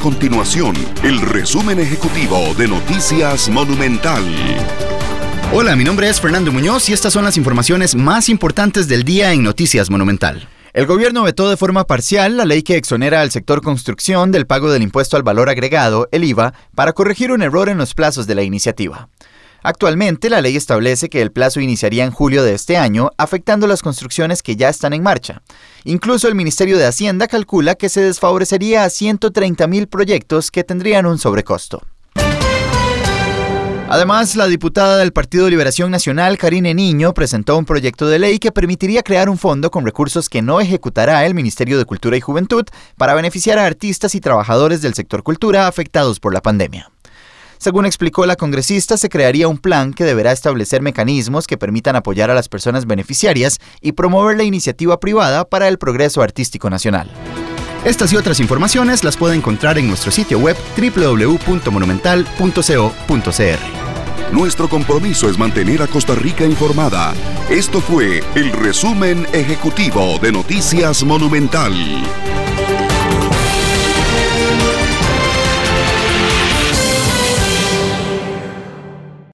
continuación el resumen ejecutivo de Noticias Monumental. Hola, mi nombre es Fernando Muñoz y estas son las informaciones más importantes del día en Noticias Monumental. El gobierno vetó de forma parcial la ley que exonera al sector construcción del pago del impuesto al valor agregado, el IVA, para corregir un error en los plazos de la iniciativa. Actualmente, la ley establece que el plazo iniciaría en julio de este año, afectando las construcciones que ya están en marcha. Incluso el Ministerio de Hacienda calcula que se desfavorecería a 130 mil proyectos que tendrían un sobrecosto. Además, la diputada del Partido Liberación Nacional, Karine Niño, presentó un proyecto de ley que permitiría crear un fondo con recursos que no ejecutará el Ministerio de Cultura y Juventud para beneficiar a artistas y trabajadores del sector cultura afectados por la pandemia. Según explicó la congresista, se crearía un plan que deberá establecer mecanismos que permitan apoyar a las personas beneficiarias y promover la iniciativa privada para el progreso artístico nacional. Estas y otras informaciones las puede encontrar en nuestro sitio web www.monumental.co.cr. Nuestro compromiso es mantener a Costa Rica informada. Esto fue el resumen ejecutivo de Noticias Monumental.